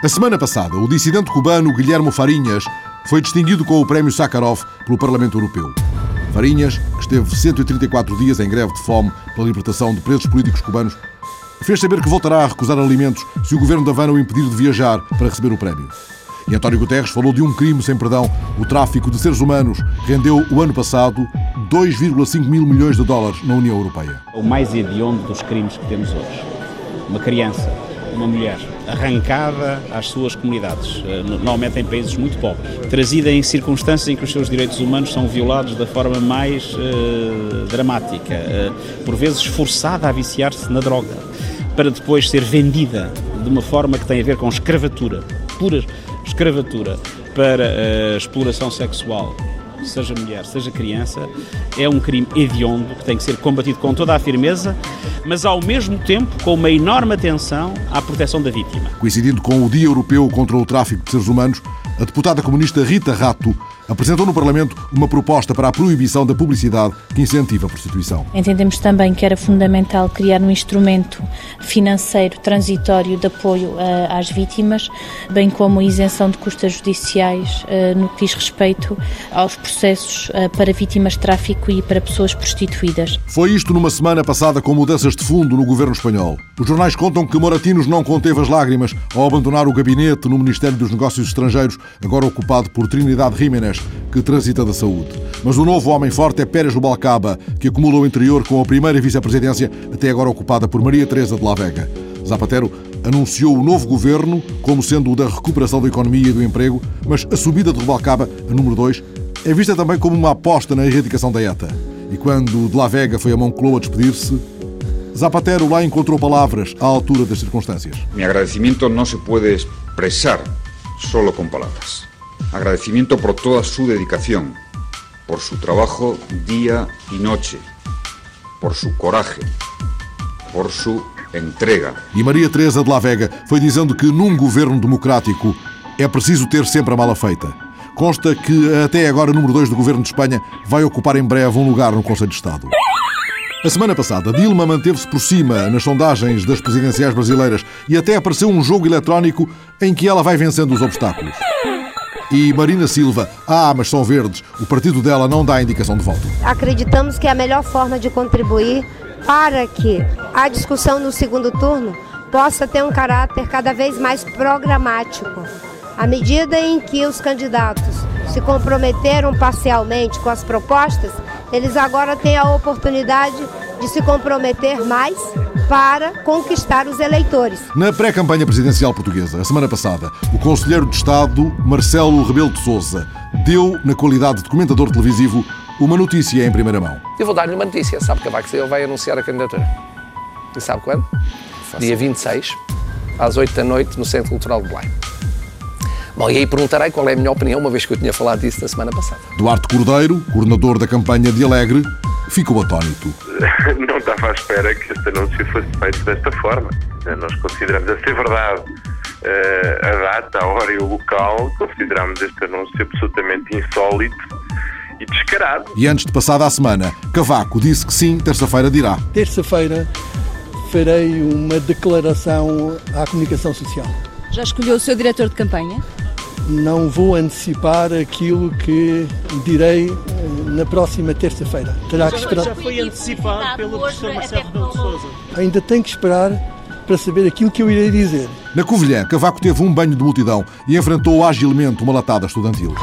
A semana passada, o dissidente cubano Guilherme Farinhas foi distinguido com o Prémio Sakharov pelo Parlamento Europeu. Farinhas, que esteve 134 dias em greve de fome pela libertação de presos políticos cubanos, fez saber que voltará a recusar alimentos se o governo da Havana o impedir de viajar para receber o prémio. E António Guterres falou de um crime sem perdão. O tráfico de seres humanos rendeu o ano passado 2,5 mil milhões de dólares na União Europeia. O mais hediondo dos crimes que temos hoje. Uma criança, uma mulher, arrancada às suas comunidades, eh, normalmente em países muito pobres, trazida em circunstâncias em que os seus direitos humanos são violados da forma mais uh, dramática, uh, por vezes forçada a viciar-se na droga, para depois ser vendida de uma forma que tem a ver com escravatura, pura escravatura, para a exploração sexual, seja mulher, seja criança, é um crime hediondo que tem que ser combatido com toda a firmeza, mas ao mesmo tempo com uma enorme atenção à proteção da vítima. Coincidindo com o Dia Europeu contra o Tráfico de Seres Humanos, a deputada comunista Rita Rato apresentou no Parlamento uma proposta para a proibição da publicidade que incentiva a prostituição. Entendemos também que era fundamental criar um instrumento financeiro transitório de apoio uh, às vítimas, bem como a isenção de custas judiciais uh, no que diz respeito aos processos uh, para vítimas de tráfico e para pessoas prostituídas. Foi isto numa semana passada com mudanças de fundo no governo espanhol. Os jornais contam que Moratinos não conteve as lágrimas ao abandonar o gabinete no Ministério dos Negócios Estrangeiros, agora ocupado por Trinidade Jiménez que transita da saúde. Mas o novo homem forte é Pérez Rubalcaba, que acumula o interior com a primeira vice-presidência, até agora ocupada por Maria Teresa de La Vega. Zapatero anunciou o novo governo como sendo o da recuperação da economia e do emprego, mas a subida de Rubalcaba, a número 2, é vista também como uma aposta na erradicação da ETA. E quando de La Vega foi a Moncloa a despedir-se, Zapatero lá encontrou palavras à altura das circunstâncias. Mi agradecimiento no se puede expresar solo con palabras. Agradecimiento por toda su dedicación, por su trabajo día y noche, por su coraje, por su entrega. E Maria Teresa de la Vega foi dizendo que num governo democrático é preciso ter sempre a mala feita. Consta que até agora o número 2 do governo de Espanha vai ocupar em breve um lugar no Conselho de Estado. A semana passada, Dilma manteve-se por cima nas sondagens das presidenciais brasileiras e até apareceu um jogo eletrónico em que ela vai vencendo os obstáculos. E Marina Silva, ah, mas são verdes, o partido dela não dá indicação de voto. Acreditamos que é a melhor forma de contribuir para que a discussão no segundo turno possa ter um caráter cada vez mais programático. À medida em que os candidatos se comprometeram parcialmente com as propostas, eles agora têm a oportunidade de se comprometer mais para conquistar os eleitores. Na pré-campanha presidencial portuguesa, a semana passada, o Conselheiro de Estado, Marcelo Rebelo de Sousa, deu, na qualidade de comentador televisivo, uma notícia em primeira mão. Eu vou dar-lhe uma notícia. Sabe que a vai anunciar a candidatura. E sabe quando? Dia 26, às 8 da noite, no Centro Cultural de Belém. Bom, e aí perguntarei qual é a minha opinião, uma vez que eu tinha falado disso na semana passada. Duarte Cordeiro, coordenador da campanha de Alegre, ficou atónito. Não estava à espera que este anúncio fosse feito desta forma. Nós consideramos a ser verdade eh, a data, a hora e o local, consideramos este anúncio absolutamente insólito e descarado. E antes de passada a semana, Cavaco disse que sim, terça-feira dirá. Terça-feira farei uma declaração à comunicação social. Já escolheu o seu diretor de campanha? Não vou antecipar aquilo que direi eh, na próxima terça-feira. Terá que esperar. Já foi antecipado pelo professor Marcelo Rebelo de Sousa. Ainda tenho que esperar para saber aquilo que eu irei dizer. Na Covilhã, Cavaco teve um banho de multidão e enfrentou agilmente uma latada estudantil.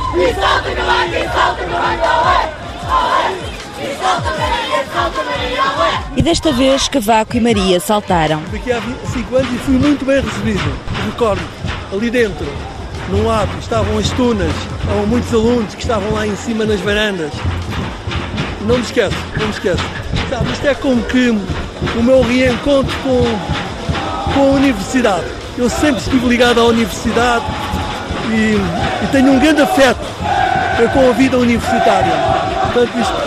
E desta vez Cavaco e Maria saltaram. Daqui a 5 anos e fui muito bem recebido. Recordo, ali dentro, num lado estavam as tunas, estavam muitos alunos que estavam lá em cima nas varandas. Não me esqueço, não me esqueço. Sabe, isto é como que o meu reencontro com, com a universidade. Eu sempre estive ligado à universidade e, e tenho um grande afeto com a vida universitária. Portanto, isto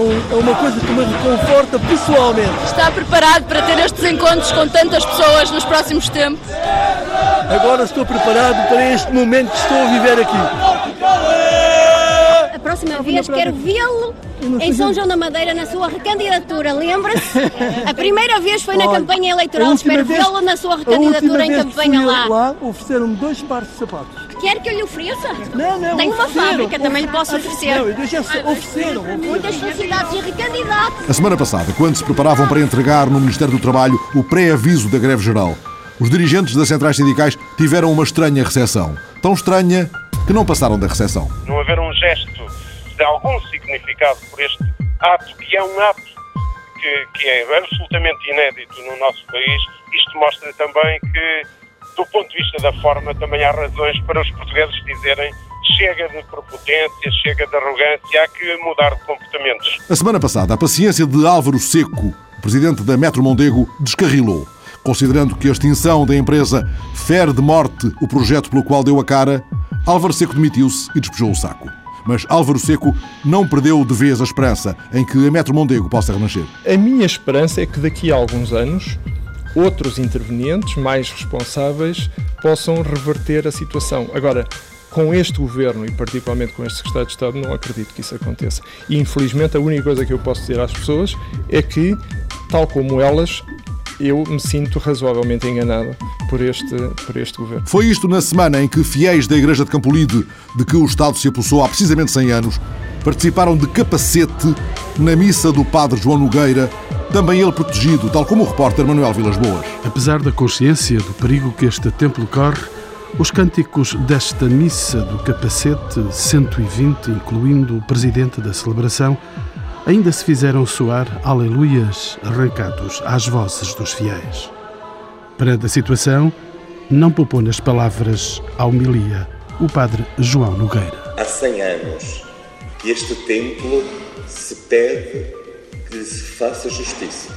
um, é, uma coisa que me reconforta pessoalmente. Está preparado para ter estes encontros com tantas pessoas nos próximos tempos? Agora estou preparado para este momento que estou a viver aqui. A próxima vez quero vê-lo em São João da Madeira na sua recandidatura, lembra-se? A primeira vez foi na Olha, campanha eleitoral, espero vê-lo na sua recandidatura em campanha lá. lá ofereceram-me dois pares de sapatos. Quer que eu lhe ofereça? Não, não, Tenho uma fábrica, também lhe posso oferecer. Não, eu disse, ofereceram. Muitas felicidades e recandidato. A semana passada, quando se preparavam para entregar no Ministério do Trabalho o pré-aviso da greve geral, os dirigentes das centrais sindicais tiveram uma estranha recepção. Tão estranha que não passaram da recepção. não haver um gesto de algum significado por este ato, que é um ato que, que é absolutamente inédito no nosso país, isto mostra também que, do ponto de vista da forma, também há razões para os portugueses dizerem chega de prepotência, chega de arrogância, há que mudar de comportamentos. A semana passada, a paciência de Álvaro Seco, presidente da Metro Mondego, descarrilou. Considerando que a extinção da empresa fere de morte o projeto pelo qual deu a cara, Álvaro Seco demitiu-se e despejou o saco. Mas Álvaro Seco não perdeu de vez a esperança em que a Metro Mondego possa renascer. A minha esperança é que daqui a alguns anos outros intervenientes mais responsáveis possam reverter a situação. Agora, com este governo e particularmente com este secretário de Estado, não acredito que isso aconteça. E infelizmente a única coisa que eu posso dizer às pessoas é que, tal como elas, eu me sinto razoavelmente enganado por este, por este governo. Foi isto na semana em que fiéis da Igreja de Campolide, de que o Estado se apossou há precisamente 100 anos, participaram de capacete na missa do Padre João Nogueira, também ele protegido, tal como o repórter Manuel Vilas Boas. Apesar da consciência do perigo que este templo corre, os cânticos desta missa do capacete 120, incluindo o presidente da celebração, ainda se fizeram soar aleluias arrancados às vozes dos fiéis. Perante a situação, não poupou nas palavras a homilia o padre João Nogueira. Há 100 anos que este templo se pede que se faça justiça.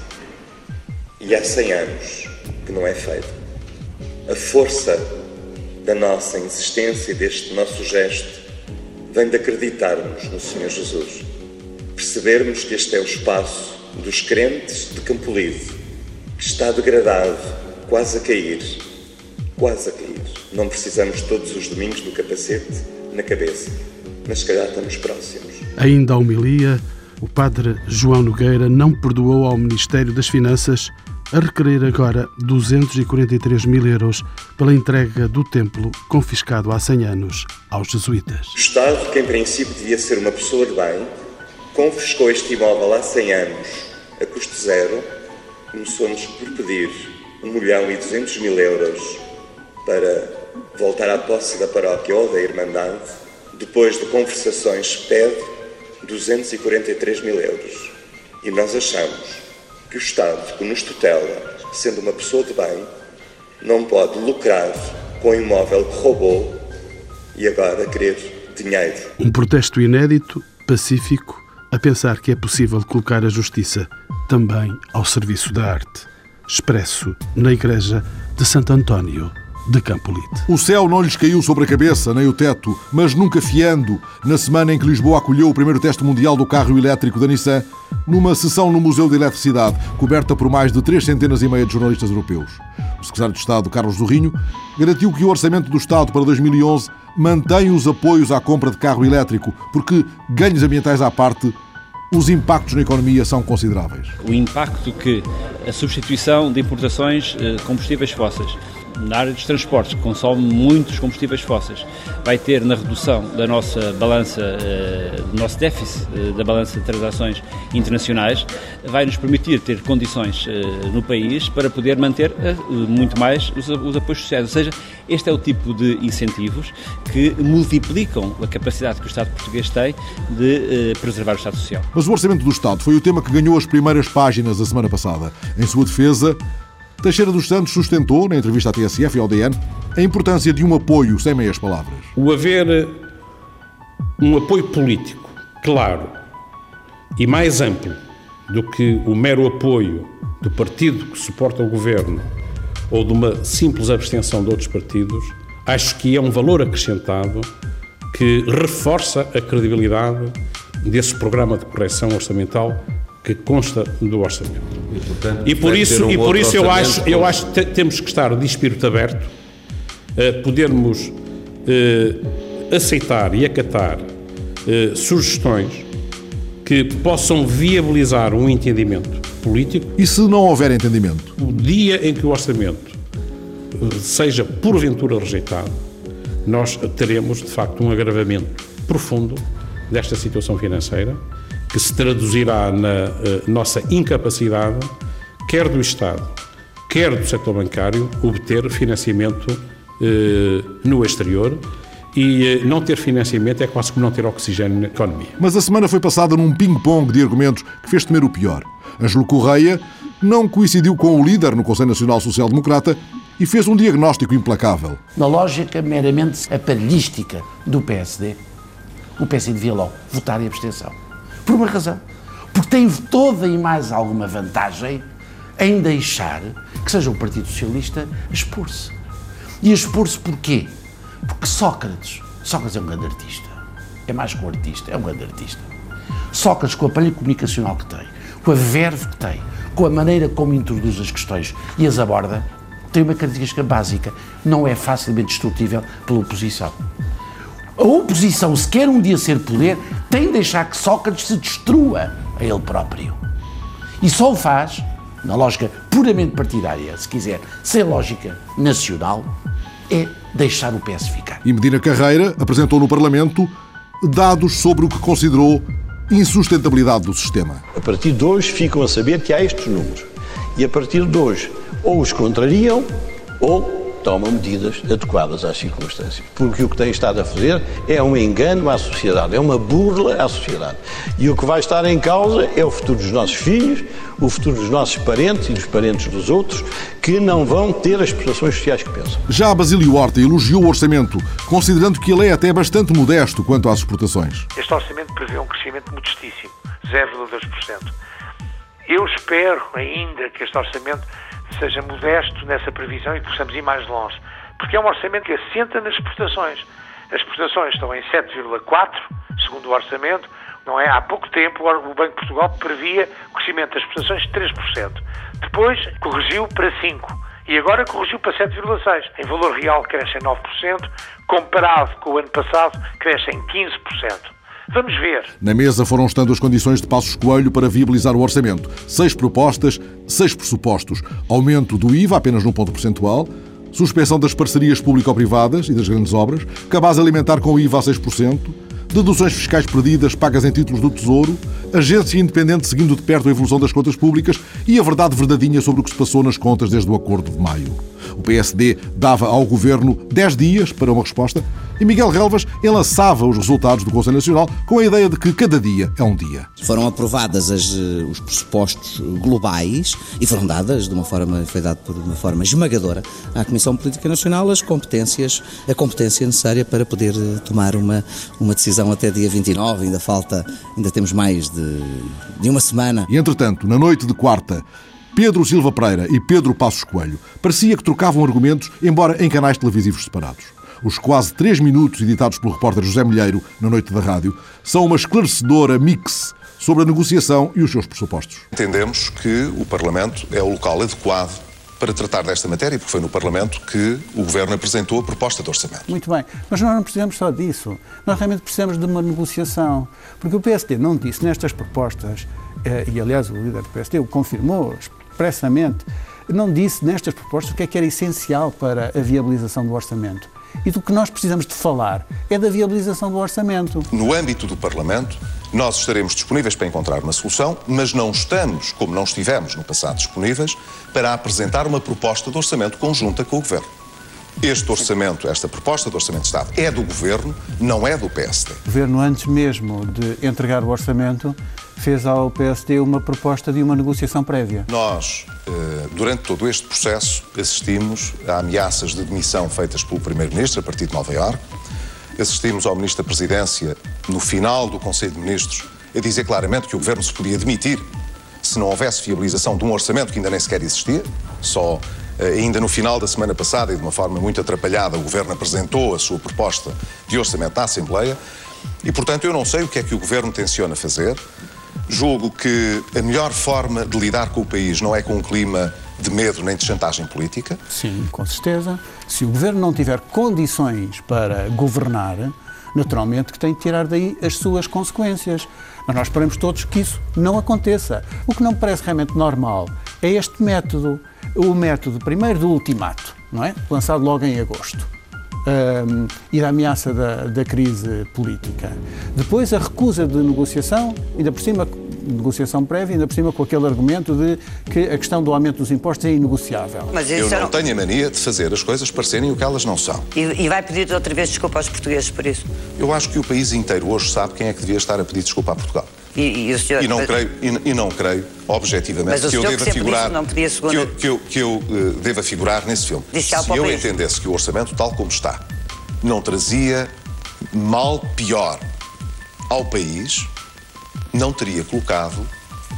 E há 100 anos que não é feito. A força da nossa insistência e deste nosso gesto vem de acreditarmos no Senhor Jesus. Percebermos que este é o espaço dos crentes de Campolide, que está degradado, quase a cair, quase a cair. Não precisamos todos os domingos do capacete na cabeça, mas se calhar estamos próximos. Ainda a homilia, o padre João Nogueira não perdoou ao Ministério das Finanças a requerer agora 243 mil euros pela entrega do templo confiscado há 100 anos aos jesuítas. O Estado, que em princípio devia ser uma pessoa de bem, confiscou este imóvel há 100 anos, a custo zero, começou-nos por pedir 1 milhão e 200 mil euros para voltar à posse da paróquia ou da Irmandade. Depois de conversações, pede 243 mil euros. E nós achamos que o Estado, que nos tutela, sendo uma pessoa de bem, não pode lucrar com o imóvel que roubou e agora querer dinheiro. Um protesto inédito, pacífico, a pensar que é possível colocar a justiça também ao serviço da arte, expresso na igreja de Santo António de Campolite. O céu não lhes caiu sobre a cabeça, nem o teto, mas nunca fiando, na semana em que Lisboa acolheu o primeiro teste mundial do carro elétrico da Nissan, numa sessão no Museu de Eletricidade, coberta por mais de três centenas e meia de jornalistas europeus. O secretário de Estado, Carlos Zorrinho, garantiu que o orçamento do Estado para 2011 mantém os apoios à compra de carro elétrico, porque, ganhos ambientais à parte, os impactos na economia são consideráveis. O impacto que a substituição de importações de combustíveis fósseis na área dos transportes, que consome muitos combustíveis fósseis, vai ter na redução da nossa balança, do nosso déficit da balança de transações internacionais, vai nos permitir ter condições no país para poder manter muito mais os apoios sociais. Ou seja, este é o tipo de incentivos que multiplicam a capacidade que o Estado português tem de preservar o Estado Social. Mas o Orçamento do Estado foi o tema que ganhou as primeiras páginas a semana passada. Em sua defesa, Teixeira dos Santos sustentou, na entrevista à TSF e ao DN, a importância de um apoio sem meias palavras. O haver um apoio político claro e mais amplo do que o mero apoio do partido que suporta o governo ou de uma simples abstenção de outros partidos, acho que é um valor acrescentado que reforça a credibilidade desse programa de correção orçamental que consta do orçamento. E, portanto, e por isso, um e por isso eu acho, eu acho que temos que estar de espírito aberto a podermos eh, aceitar e acatar eh, sugestões que possam viabilizar um entendimento político. E se não houver entendimento? O dia em que o orçamento eh, seja porventura rejeitado, nós teremos de facto um agravamento profundo desta situação financeira que se traduzirá na uh, nossa incapacidade, quer do Estado, quer do setor bancário, obter financiamento uh, no exterior e uh, não ter financiamento é quase como não ter oxigênio na economia. Mas a semana foi passada num ping-pong de argumentos que fez temer o pior. Ângelo Correia não coincidiu com o líder no Conselho Nacional Social Democrata e fez um diagnóstico implacável. Na lógica meramente aparelhística do PSD, o PSD devia logo votar em abstenção. Por uma razão. Porque tem toda e mais alguma vantagem em deixar que seja o Partido Socialista expor-se. E expor-se porquê? Porque Sócrates, Sócrates é um grande artista. É mais que um artista, é um grande artista. Sócrates, com o aparelho comunicacional que tem, com a verve que tem, com a maneira como introduz as questões e as aborda, tem uma característica básica: não é facilmente destrutível pela oposição. A oposição, se quer um dia ser poder, tem de deixar que Sócrates se destrua a ele próprio. E só o faz, na lógica puramente partidária, se quiser, sem lógica nacional, é deixar o PS ficar. E Medina Carreira apresentou no Parlamento dados sobre o que considerou insustentabilidade do sistema. A partir de hoje ficam a saber que há estes números. E a partir de hoje, ou os contrariam, ou tomam medidas adequadas às circunstâncias. Porque o que tem estado a fazer é um engano à sociedade, é uma burla à sociedade. E o que vai estar em causa é o futuro dos nossos filhos, o futuro dos nossos parentes e dos parentes dos outros, que não vão ter as prestações sociais que pensam. Já Basílio Horta elogiou o orçamento, considerando que ele é até bastante modesto quanto às exportações. Este orçamento prevê um crescimento modestíssimo, 0,2%. Eu espero ainda que este orçamento seja modesto nessa previsão e possamos ir mais longe. Porque é um orçamento que assenta nas exportações. As exportações estão em 7,4, segundo o orçamento. Não é? Há pouco tempo o Banco de Portugal previa crescimento das exportações de 3%. Depois corrigiu para 5%. E agora corrigiu para 7,6%. Em valor real cresce em 9%, comparado com o ano passado cresce em 15%. Vamos ver. Na mesa foram estando as condições de Passos Coelho para viabilizar o orçamento. Seis propostas, seis pressupostos. Aumento do IVA apenas num ponto percentual, suspensão das parcerias público-privadas e das grandes obras, cabaz alimentar com IVA a 6%, deduções fiscais perdidas pagas em títulos do Tesouro, agência independente seguindo de perto a evolução das contas públicas e a verdade verdadeinha sobre o que se passou nas contas desde o acordo de maio. O PSD dava ao governo 10 dias para uma resposta e Miguel Relvas enlaçava os resultados do Conselho Nacional com a ideia de que cada dia é um dia. Foram aprovadas as, eh, os pressupostos globais e foram dadas de uma forma, foi dado por uma forma esmagadora à Comissão Política Nacional as competências, a competência necessária para poder eh, tomar uma, uma decisão até dia 29, ainda falta, ainda temos mais de, de uma semana. E entretanto, na noite de quarta, Pedro Silva Pereira e Pedro Passos Coelho parecia que trocavam argumentos, embora em canais televisivos separados. Os quase três minutos editados pelo repórter José Milheiro na noite da rádio são uma esclarecedora mix sobre a negociação e os seus pressupostos. Entendemos que o Parlamento é o local adequado para tratar desta matéria, porque foi no Parlamento que o Governo apresentou a proposta de orçamento. Muito bem, mas nós não precisamos só disso. Nós realmente precisamos de uma negociação. Porque o PSD não disse nestas propostas, eh, e aliás o líder do PSD o confirmou expressamente, não disse nestas propostas o que é que era essencial para a viabilização do orçamento. E do que nós precisamos de falar é da viabilização do orçamento. No âmbito do Parlamento, nós estaremos disponíveis para encontrar uma solução, mas não estamos, como não estivemos no passado, disponíveis para apresentar uma proposta de orçamento conjunta com o Governo. Este orçamento, esta proposta de orçamento de Estado é do Governo, não é do PSD. O Governo, antes mesmo de entregar o orçamento, fez ao PSD uma proposta de uma negociação prévia. Nós, eh, durante todo este processo, assistimos a ameaças de demissão feitas pelo Primeiro-Ministro a partir de Nova Iorque. Assistimos ao Ministro da Presidência, no final do Conselho de Ministros, a dizer claramente que o Governo se podia demitir se não houvesse viabilização de um orçamento que ainda nem sequer existia. Só eh, ainda no final da semana passada e de uma forma muito atrapalhada, o Governo apresentou a sua proposta de orçamento à Assembleia. E, portanto, eu não sei o que é que o Governo tenciona fazer. Julgo que a melhor forma de lidar com o país não é com um clima de medo nem de chantagem política. Sim, com certeza. Se o governo não tiver condições para governar, naturalmente que tem de tirar daí as suas consequências. Mas nós esperamos todos que isso não aconteça. O que não me parece realmente normal é este método, o método primeiro do ultimato, não é? Lançado logo em agosto. Um, e da ameaça da, da, crise política. Depois a recusa de negociação, ainda por cima negociação prévia, ainda por cima com aquele argumento de que a questão do aumento dos impostos é inegociável. Mas Eu não, não tenho a mania de fazer as coisas parecerem o que elas não são. E, e vai pedir outra vez desculpa aos portugueses por isso? Eu acho que o país inteiro hoje sabe quem é que devia estar a pedir desculpa a Portugal. E, e, senhor... e, não creio, e, e, não creio, objetivamente, que eu deva figurar segunda... que eu, que eu, que eu uh, deva figurar nesse filme. Se eu entendesse que o orçamento, tal como está, não trazia mal pior ao país, não teria colocado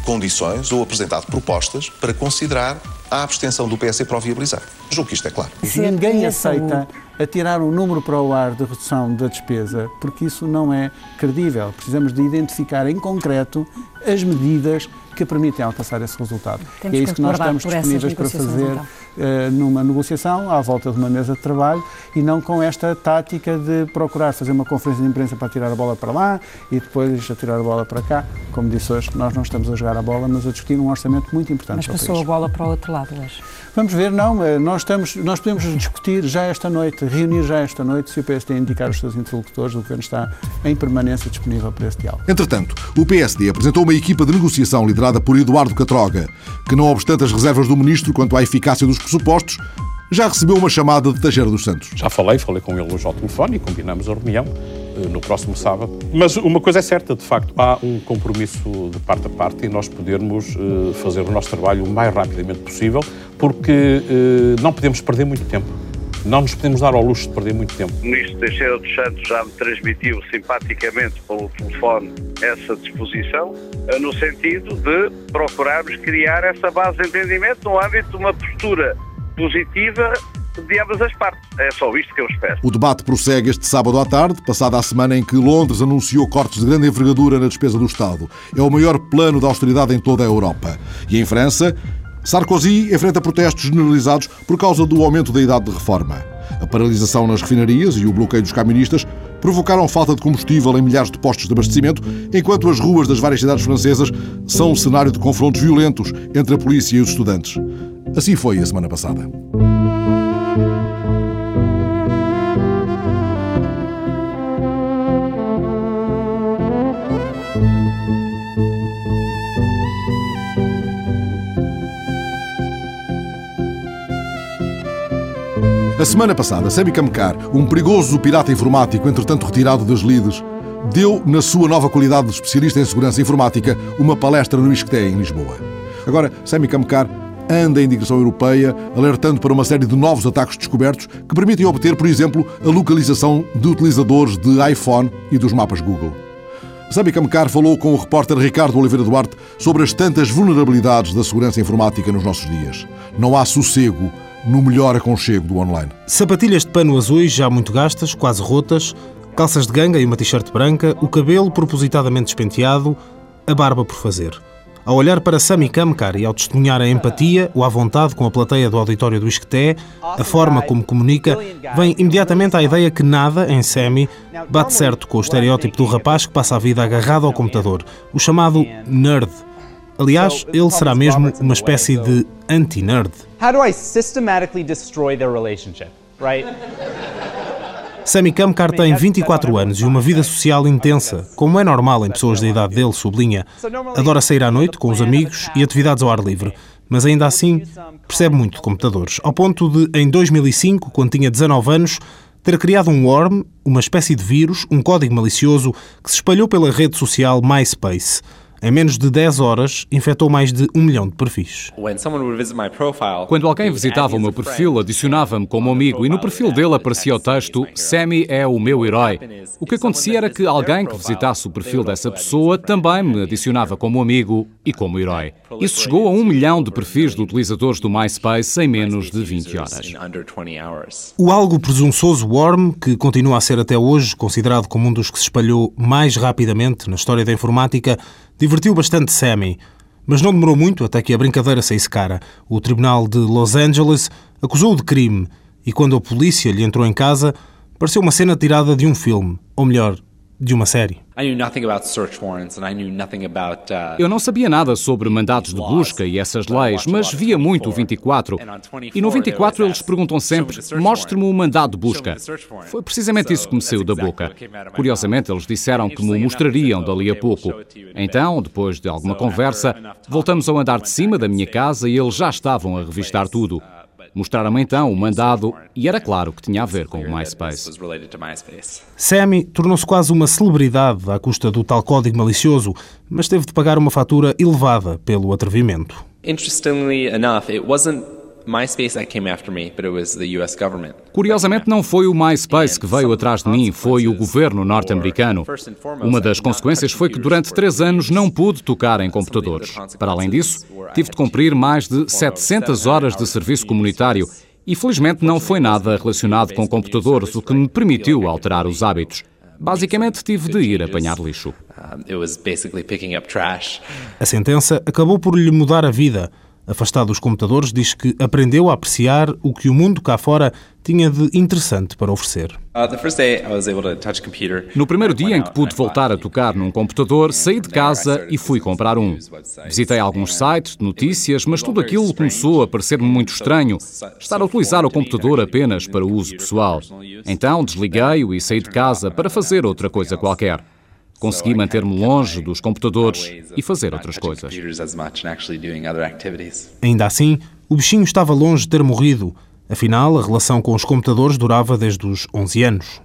condições ou apresentado propostas para considerar a abstenção do PS para o viabilizar. Julgo que isto é claro. Ninguém aceita atirar um número para o ar de redução da despesa, porque isso não é credível. Precisamos de identificar em concreto as medidas que permitem alcançar esse resultado. Temos e é isso que nós estamos disponíveis para fazer então. Uh, numa negociação, à volta de uma mesa de trabalho, e não com esta tática de procurar fazer uma conferência de imprensa para tirar a bola para lá e depois atirar a bola para cá. Como disse hoje, nós não estamos a jogar a bola, mas a discutir um orçamento muito importante. Mas passou a bola para o outro lado hoje. Vamos ver, não, eh, nós, estamos, nós podemos discutir já esta noite, reunir já esta noite, se o PSD indicar os seus interlocutores, o Governo está em permanência disponível para esse diálogo. Entretanto, o PSD apresentou uma equipa de negociação liderada por Eduardo Catroga, que não obstante as reservas do Ministro quanto à eficácia dos pressupostos, já recebeu uma chamada de Teixeira dos Santos. Já falei, falei com ele hoje ao telefone e combinamos a reunião eh, no próximo sábado. Mas uma coisa é certa, de facto, há um compromisso de parte a parte e nós podermos uh, fazer o nosso trabalho o mais rapidamente possível, porque uh, não podemos perder muito tempo. Não nos podemos dar ao luxo de perder muito tempo. O ministro Teixeira dos Santos já me transmitiu simpaticamente pelo telefone essa disposição, no sentido de procurarmos criar essa base de entendimento no âmbito de uma postura positiva de ambas as partes. É só isto que eu espero. O debate prossegue este sábado à tarde, passada a semana em que Londres anunciou cortes de grande envergadura na despesa do Estado. É o maior plano de austeridade em toda a Europa. E em França, Sarkozy enfrenta protestos generalizados por causa do aumento da idade de reforma. A paralisação nas refinarias e o bloqueio dos caministas provocaram falta de combustível em milhares de postos de abastecimento, enquanto as ruas das várias cidades francesas são um cenário de confrontos violentos entre a polícia e os estudantes. Assim foi a semana passada. A semana passada, Sami Kamkar, um perigoso pirata informático, entretanto retirado das lides, deu, na sua nova qualidade de especialista em segurança informática, uma palestra no ISCTE, em Lisboa. Agora, Sami Kamkar anda em direção europeia, alertando para uma série de novos ataques descobertos que permitem obter, por exemplo, a localização de utilizadores de iPhone e dos mapas Google. Sami Kamkar falou com o repórter Ricardo Oliveira Duarte sobre as tantas vulnerabilidades da segurança informática nos nossos dias. Não há sossego no melhor aconchego do online. Sapatilhas de pano azuis já muito gastas, quase rotas, calças de ganga e uma t-shirt branca, o cabelo propositadamente despenteado, a barba por fazer. Ao olhar para Sami Kamkar e ao testemunhar a empatia ou a vontade com a plateia do auditório do Isqueté, a forma como comunica, vem imediatamente à ideia que nada, em Sami, bate certo com o estereótipo do rapaz que passa a vida agarrado ao computador, o chamado nerd. Aliás, ele será mesmo uma espécie de anti-nerd. How do I systematically destroy their relationship, right? Sammy Kamkar tem 24 anos e uma vida social intensa, como é normal em pessoas da idade dele, sublinha. Adora sair à noite com os amigos e atividades ao ar livre, mas ainda assim percebe muito de computadores, ao ponto de, em 2005, quando tinha 19 anos, ter criado um worm, uma espécie de vírus, um código malicioso que se espalhou pela rede social MySpace. Em menos de 10 horas, infectou mais de um milhão de perfis. Quando alguém visitava o meu perfil, adicionava-me como amigo e no perfil dele aparecia o texto Sammy é o meu herói. O que acontecia era que alguém que visitasse o perfil dessa pessoa também me adicionava como amigo e como herói. Isso chegou a um milhão de perfis de utilizadores do MySpace em menos de 20 horas. O algo presunçoso Worm, que continua a ser até hoje considerado como um dos que se espalhou mais rapidamente na história da informática, Divertiu bastante Sammy, mas não demorou muito até que a brincadeira saísse cara. O Tribunal de Los Angeles acusou-o de crime e, quando a polícia lhe entrou em casa, Pareceu uma cena tirada de um filme, ou melhor, de uma série. Eu não sabia nada sobre mandados de busca e essas leis, mas via muito o 24. E no 24 eles perguntam sempre: mostre-me o mandado de busca. Foi precisamente isso que me saiu da boca. Curiosamente, eles disseram que me mostrariam dali a pouco. Então, depois de alguma conversa, voltamos ao andar de cima da minha casa e eles já estavam a revistar tudo. Mostraram-me então o mandado e era claro que tinha a ver com o MySpace. Sammy tornou-se quase uma celebridade à custa do tal código malicioso, mas teve de pagar uma fatura elevada pelo atrevimento. Interestingly enough, it wasn't MySpace that came after me, but it was the US government. Curiosamente, não foi o MySpace que veio atrás de mim, foi o governo norte-americano. Uma das consequências foi que durante três anos não pude tocar em computadores. Para além disso, tive de cumprir mais de 700 horas de serviço comunitário e felizmente não foi nada relacionado com computadores, o que me permitiu alterar os hábitos. Basicamente, tive de ir apanhar lixo. A sentença acabou por lhe mudar a vida. Afastado dos computadores, diz que aprendeu a apreciar o que o mundo cá fora tinha de interessante para oferecer. Uh, no primeiro dia em que pude voltar a tocar num computador, saí de casa e fui comprar um. Visitei alguns sites de notícias, mas tudo aquilo começou a parecer-me muito estranho. Estar a utilizar o computador apenas para uso pessoal. Então desliguei-o e saí de casa para fazer outra coisa qualquer. Consegui manter-me longe dos computadores e fazer outras coisas. Ainda assim, o bichinho estava longe de ter morrido. Afinal, a relação com os computadores durava desde os 11 anos.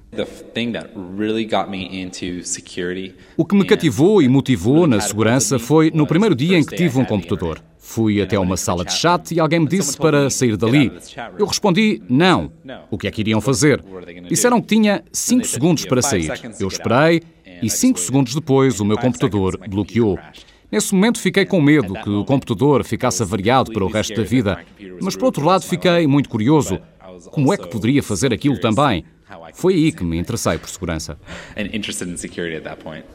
O que me cativou e motivou na segurança foi no primeiro dia em que tive um computador. Fui até uma sala de chat e alguém me disse para sair dali. Eu respondi não. O que é que iriam fazer? Disseram que tinha 5 segundos para sair. Eu esperei e cinco segundos depois o meu computador bloqueou. Nesse momento fiquei com medo que o computador ficasse avariado para o resto da vida, mas por outro lado fiquei muito curioso. Como é que poderia fazer aquilo também? Foi aí que me interessei por segurança.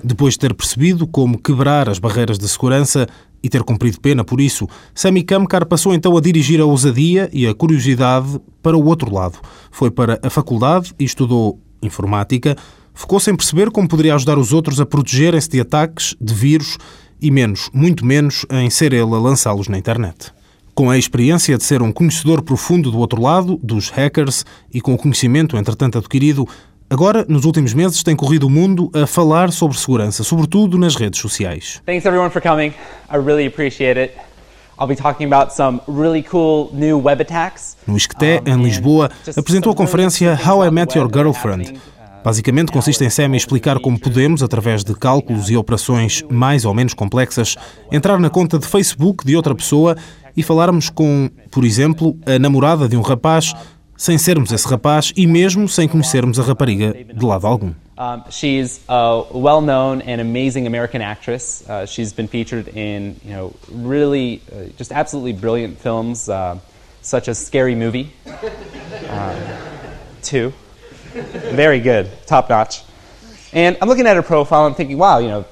Depois de ter percebido como quebrar as barreiras de segurança e ter cumprido pena por isso, Sammy Kamkar passou então a dirigir a ousadia e a curiosidade para o outro lado. Foi para a faculdade e estudou informática, Ficou sem perceber como poderia ajudar os outros a protegerem-se de ataques, de vírus e menos, muito menos, em ser ele a lançá-los na internet. Com a experiência de ser um conhecedor profundo do outro lado, dos hackers, e com o conhecimento, entretanto, adquirido, agora, nos últimos meses, tem corrido o mundo a falar sobre segurança, sobretudo nas redes sociais. Thanks everyone for coming. I really appreciate it. I'll be talking about some really cool new web attacks. No Isqueté, em Lisboa, apresentou a conferência How I Met Your Girlfriend, Basicamente, consiste em SEMI explicar como podemos, através de cálculos e operações mais ou menos complexas, entrar na conta de Facebook de outra pessoa e falarmos com, por exemplo, a namorada de um rapaz, sem sermos esse rapaz e mesmo sem conhecermos a rapariga de lado algum. Um, she's a well-known and amazing American actress. Uh, she's been featured in, you know, really, uh, just absolutely brilliant films, uh, such as Scary Movie, uh, Two. Very good, top notch. And I'm looking at her profile and thinking, wow, you know,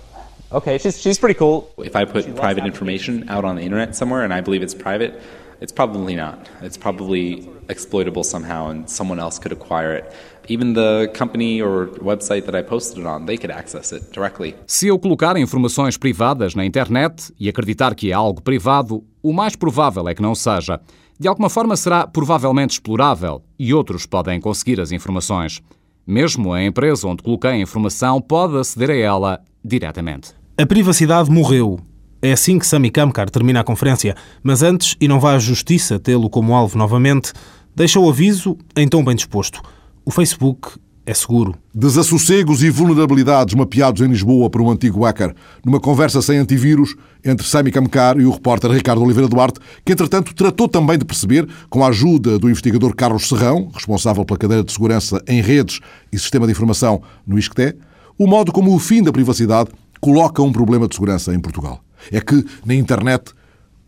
okay, she's, she's pretty cool. If I put private information out on the internet somewhere and I believe it's private, it's probably not. It's probably exploitable somehow and someone else could acquire it. Even the company or website that I posted it on, they could access it directly. Se eu colocar informações privadas na internet e acreditar que é algo privado, o mais provável é que não seja de alguma forma será provavelmente explorável e outros podem conseguir as informações. Mesmo a empresa onde coloquei a informação pode aceder a ela diretamente. A privacidade morreu. É assim que Sami Kamkar termina a conferência, mas antes, e não vai à justiça tê-lo como alvo novamente, deixa o aviso em tom bem disposto. O Facebook é seguro. Desassossegos e vulnerabilidades mapeados em Lisboa por um antigo hacker, numa conversa sem antivírus entre Sami Kamkar e o repórter Ricardo Oliveira Duarte, que entretanto tratou também de perceber, com a ajuda do investigador Carlos Serrão, responsável pela cadeira de segurança em redes e sistema de informação no ISCTE, o modo como o fim da privacidade coloca um problema de segurança em Portugal. É que, na internet,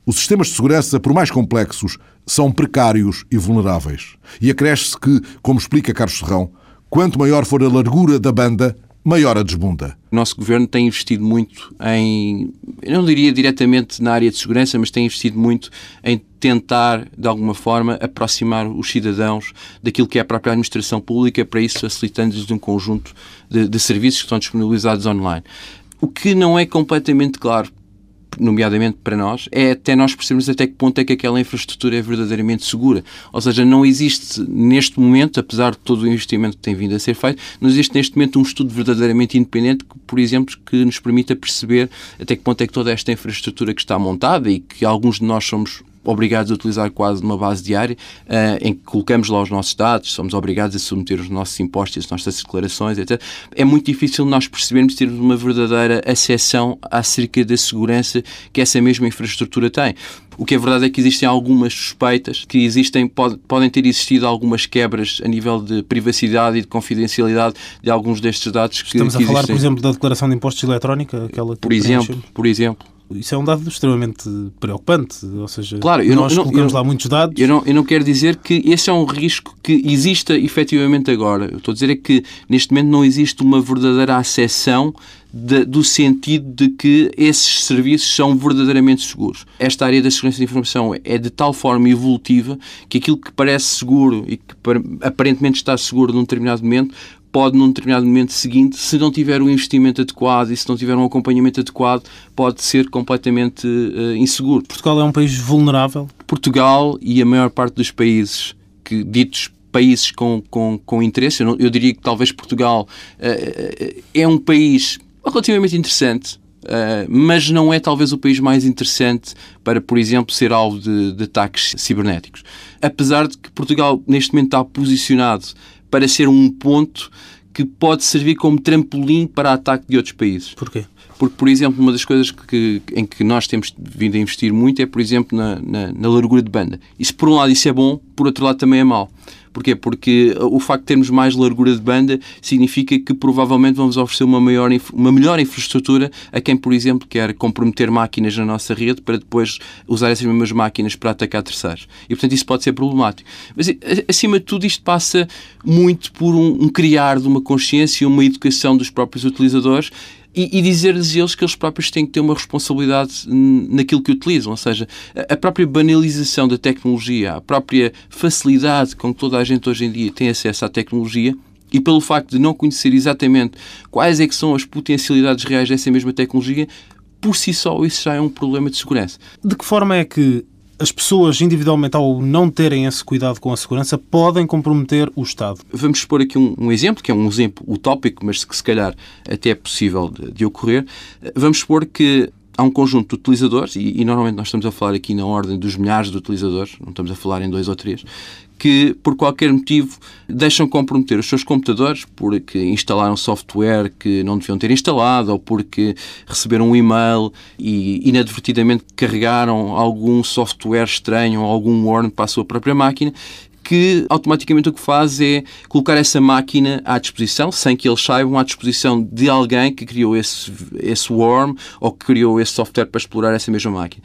os sistemas de segurança, por mais complexos, são precários e vulneráveis. E acresce-se que, como explica Carlos Serrão, Quanto maior for a largura da banda, maior a desbunda. O nosso governo tem investido muito em, eu não diria diretamente na área de segurança, mas tem investido muito em tentar, de alguma forma, aproximar os cidadãos daquilo que é a própria administração pública, para isso facilitando-lhes um conjunto de, de serviços que estão disponibilizados online. O que não é completamente claro nomeadamente para nós, é até nós percebermos até que ponto é que aquela infraestrutura é verdadeiramente segura. Ou seja, não existe neste momento, apesar de todo o investimento que tem vindo a ser feito, não existe neste momento um estudo verdadeiramente independente, que, por exemplo, que nos permita perceber até que ponto é que toda esta infraestrutura que está montada e que alguns de nós somos obrigados a utilizar quase numa base diária, uh, em que colocamos lá os nossos dados, somos obrigados a submeter os nossos impostos, as nossas declarações, etc. É muito difícil nós percebermos termos uma verdadeira acessão acerca da segurança que essa mesma infraestrutura tem. O que é verdade é que existem algumas suspeitas, que existem, pode, podem ter existido algumas quebras a nível de privacidade e de confidencialidade de alguns destes dados que Estamos que a falar, existem. por exemplo, da declaração de impostos eletrónica, aquela que Por exemplo, por exemplo. Isso é um dado extremamente preocupante, ou seja, Claro, eu nós não, colocamos eu lá muitos dados. Eu não, eu não quero dizer que esse é um risco que exista efetivamente agora. Eu estou a dizer é que neste momento não existe uma verdadeira acessão de- do sentido de que esses serviços são verdadeiramente seguros. Esta área da segurança da informação é de tal forma evolutiva que aquilo que parece seguro e que par- aparentemente está seguro num determinado momento pode, num determinado momento seguinte, se não tiver um investimento adequado e se não tiver um acompanhamento adequado, pode ser completamente eh, inseguro. Portugal é um país vulnerável? Portugal e a maior parte dos países que ditos países com, com, com interesse, eu, não- eu diria que talvez Portugal eh, é um país relativamente interessante, eh, mas não é talvez o país mais interessante para, por exemplo, ser alvo de, de ataques cibernéticos. Apesar de que Portugal neste momento está posicionado para ser um ponto que pode servir como trampolim para ataque de outros países. Porquê? Porque, por exemplo, uma das coisas que, em que nós temos vindo a investir muito é, por exemplo, na, na, na largura de banda. Isso, por um lado, isso é bom, por outro lado, também é mau. Porquê? Porque o facto de termos mais largura de banda significa que provavelmente vamos oferecer uma, maior, uma melhor infraestrutura a quem, por exemplo, quer comprometer máquinas na nossa rede para depois usar essas mesmas máquinas para atacar terceiros. E, portanto, isso pode ser problemático. Mas, acima de tudo, isto passa muito por um, um criar de uma consciência, uma educação dos próprios utilizadores e, e dizer-lhes eles que eles próprios têm que ter uma responsabilidade naquilo que utilizam. Ou seja, a própria banalização da tecnologia, a própria facilidade com que toda a gente hoje em dia tem acesso à tecnologia e pelo facto de não conhecer exatamente quais é que são as potencialidades reais dessa mesma tecnologia, por si só isso já é um problema de segurança. De que forma é que as pessoas individualmente, ao não terem esse cuidado com a segurança, podem comprometer o Estado? Vamos expor aqui um, um exemplo, que é um exemplo utópico, mas que se calhar até é possível de, de ocorrer. Vamos supor que há um conjunto de utilizadores, e, e normalmente nós estamos a falar aqui na ordem dos milhares de utilizadores, não estamos a falar em dois ou três, que por qualquer motivo deixam comprometer os seus computadores porque instalaram software que não deviam ter instalado ou porque receberam um e-mail e inadvertidamente carregaram algum software estranho ou algum warn para a sua própria máquina que automaticamente o que faz é colocar essa máquina à disposição, sem que eles saibam, à disposição de alguém que criou esse, esse worm ou que criou esse software para explorar essa mesma máquina.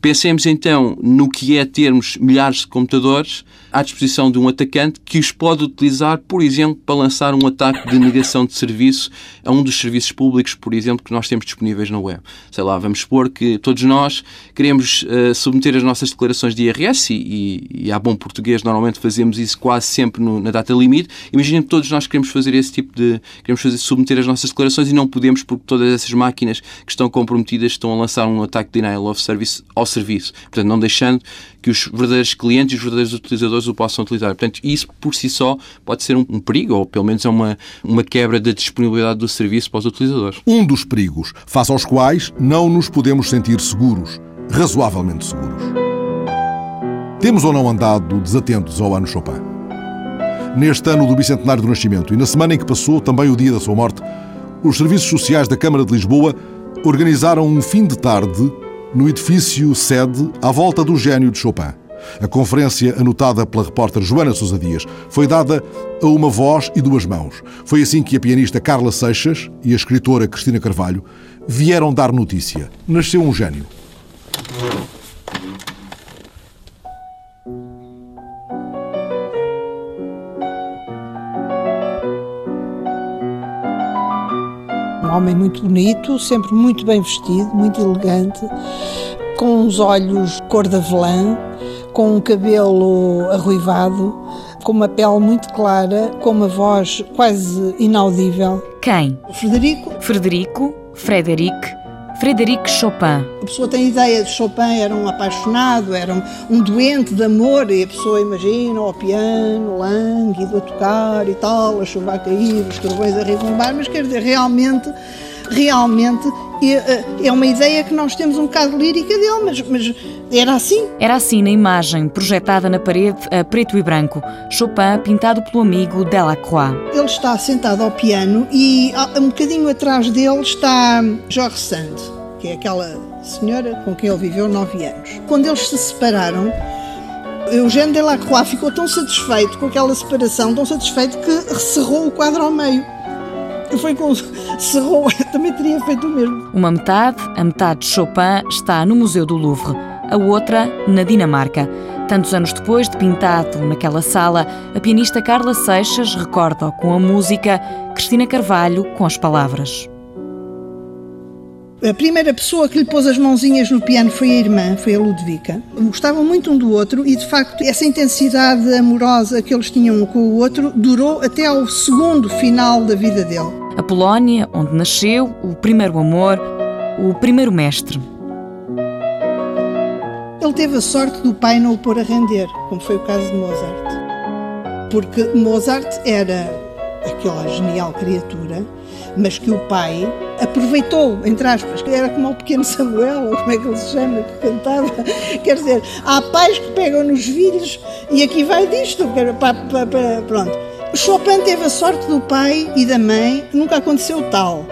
Pensemos então no que é termos milhares de computadores à disposição de um atacante que os pode utilizar, por exemplo, para lançar um ataque de negação de serviço a um dos serviços públicos, por exemplo, que nós temos disponíveis na web. Sei lá, vamos supor que todos nós queremos uh, submeter as nossas declarações de IRS e, e, e, a bom português, normalmente fazemos isso quase sempre no, na data limite. Imaginem que todos nós queremos fazer esse tipo de. queremos fazer, submeter as nossas declarações e não podemos porque todas essas máquinas que estão comprometidas estão a lançar um ataque de denial of service ao serviço. Portanto, não deixando que os verdadeiros clientes e os verdadeiros utilizadores o possam utilizar. Portanto, isso por si só pode ser um, um perigo, ou pelo menos é uma, uma quebra da disponibilidade do serviço para os utilizadores. Um dos perigos, face aos quais não nos podemos sentir seguros, razoavelmente seguros. Temos ou não andado desatentos ao ano Chopin? Neste ano do bicentenário do nascimento e na semana em que passou também o dia da sua morte, os serviços sociais da Câmara de Lisboa organizaram um fim de tarde no edifício sede à volta do gênio de Chopin. A conferência, anotada pela repórter Joana Sousa Dias, foi dada a uma voz e duas mãos. Foi assim que a pianista Carla Seixas e a escritora Cristina Carvalho vieram dar notícia. Nasceu um gênio. homem muito bonito, sempre muito bem vestido, muito elegante, com uns olhos cor de avelã, com um cabelo arruivado, com uma pele muito clara, com uma voz quase inaudível. Quem? Frederico. Frederico, Frederic, Frederic Chopin. A pessoa tem ideia de Chopin, era um apaixonado, era um, um doente de amor, e a pessoa imagina ao piano, lânguido, a tocar e tal, a chuva a cair, os trovões a rebombar, mas quer dizer, realmente, realmente é, é uma ideia que nós temos um bocado lírica dele, mas, mas era assim. Era assim na imagem, projetada na parede a preto e branco. Chopin pintado pelo amigo Delacroix. Ele está sentado ao piano e um bocadinho atrás dele está George Sand, que é aquela senhora com quem ele viveu nove anos. Quando eles se separaram, Eugène Delacroix ficou tão satisfeito com aquela separação, tão satisfeito que cerrou o quadro ao meio. Foi com cerrou, também teria feito o mesmo. Uma metade, a metade de Chopin, está no Museu do Louvre, a outra na Dinamarca. Tantos anos depois de pintado naquela sala, a pianista Carla Seixas recorda com a música, Cristina Carvalho com as palavras. A primeira pessoa que lhe pôs as mãozinhas no piano foi a irmã, foi a Ludwika. Gostavam muito um do outro e, de facto, essa intensidade amorosa que eles tinham um com o outro durou até ao segundo final da vida dele. A Polónia, onde nasceu, o primeiro amor, o primeiro mestre. Ele teve a sorte do pai não o pôr a render, como foi o caso de Mozart. Porque Mozart era aquela genial criatura mas que o pai aproveitou, entre aspas, era como o pequeno Samuel, ou como é que ele se chama, que cantava. Quer dizer, há pais que pegam nos filhos e aqui vai disto, pronto. Chopin teve a sorte do pai e da mãe, nunca aconteceu tal.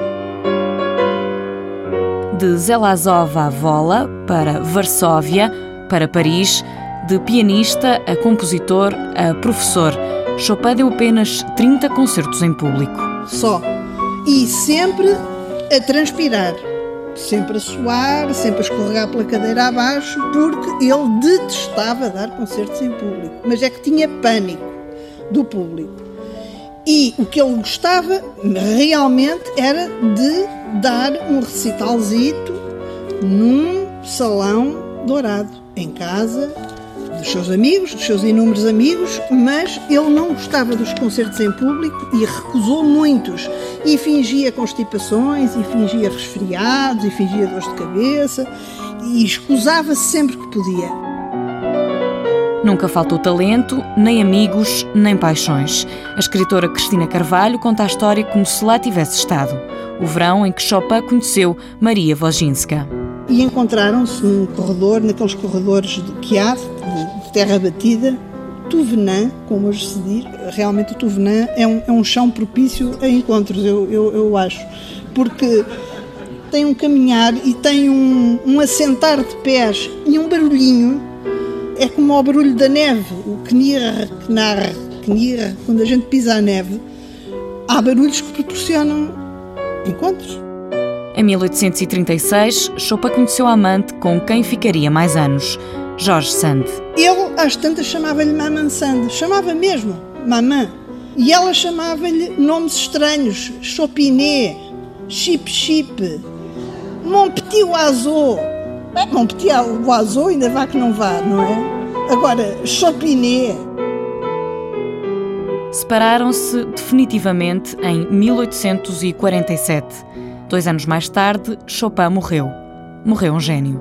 De Zelazov à Vola para Varsóvia, para Paris, de pianista a compositor a professor, Chopin deu apenas 30 concertos em público. Só e sempre a transpirar, sempre a suar, sempre a escorregar pela cadeira abaixo, porque ele detestava dar concertos em público, mas é que tinha pânico do público. E o que ele gostava realmente era de dar um recitalzito num salão dourado, em casa, dos seus amigos, dos seus inúmeros amigos, mas ele não gostava dos concertos em público e recusou muitos. E fingia constipações, e fingia resfriados, e fingia dores de cabeça, e escusava-se sempre que podia. Nunca faltou talento, nem amigos, nem paixões. A escritora Cristina Carvalho conta a história como se lá tivesse estado. O verão em que Chopin conheceu Maria Wojcinska. E encontraram-se num corredor, naqueles corredores que há, de terra batida, Tuvenã, como hoje se diz, realmente o Tuvenã é um, é um chão propício a encontros, eu, eu, eu acho, porque tem um caminhar e tem um, um assentar de pés e um barulhinho, é como o barulho da neve, o knirr, knarr, knirr, quando a gente pisa a neve, há barulhos que proporcionam encontros. Em 1836, Chopin conheceu a amante com quem ficaria mais anos. Jorge Sand. Ele, às tantas, chamava-lhe Maman Sand, chamava mesmo Mamã. E ela chamava-lhe nomes estranhos, Chopiné, Chip Chip, Mon Petit Oiseau. É, Mon Petit Oiseau ainda vá que não vá, não é? Agora, Chopiné. Separaram-se definitivamente em 1847. Dois anos mais tarde, Chopin morreu. Morreu um gênio.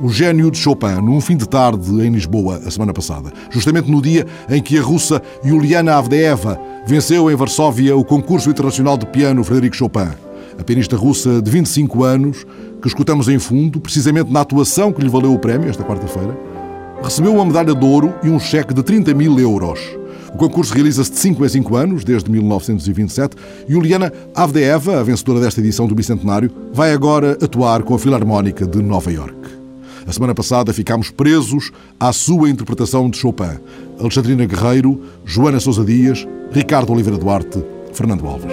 O gênio de Chopin, num fim de tarde em Lisboa, a semana passada, justamente no dia em que a russa Juliana Avdeeva venceu em Varsóvia o concurso internacional de piano Frederico Chopin. A pianista russa de 25 anos, que escutamos em fundo, precisamente na atuação que lhe valeu o prémio esta quarta-feira, recebeu uma medalha de ouro e um cheque de 30 mil euros. O concurso realiza-se de 5 em 5 anos, desde 1927. Juliana Avdeeva, a vencedora desta edição do Bicentenário, vai agora atuar com a Filarmónica de Nova Iorque. A semana passada ficámos presos à sua interpretação de Chopin. Alexandrina Guerreiro, Joana Sousa Dias, Ricardo Oliveira Duarte, Fernando Alves.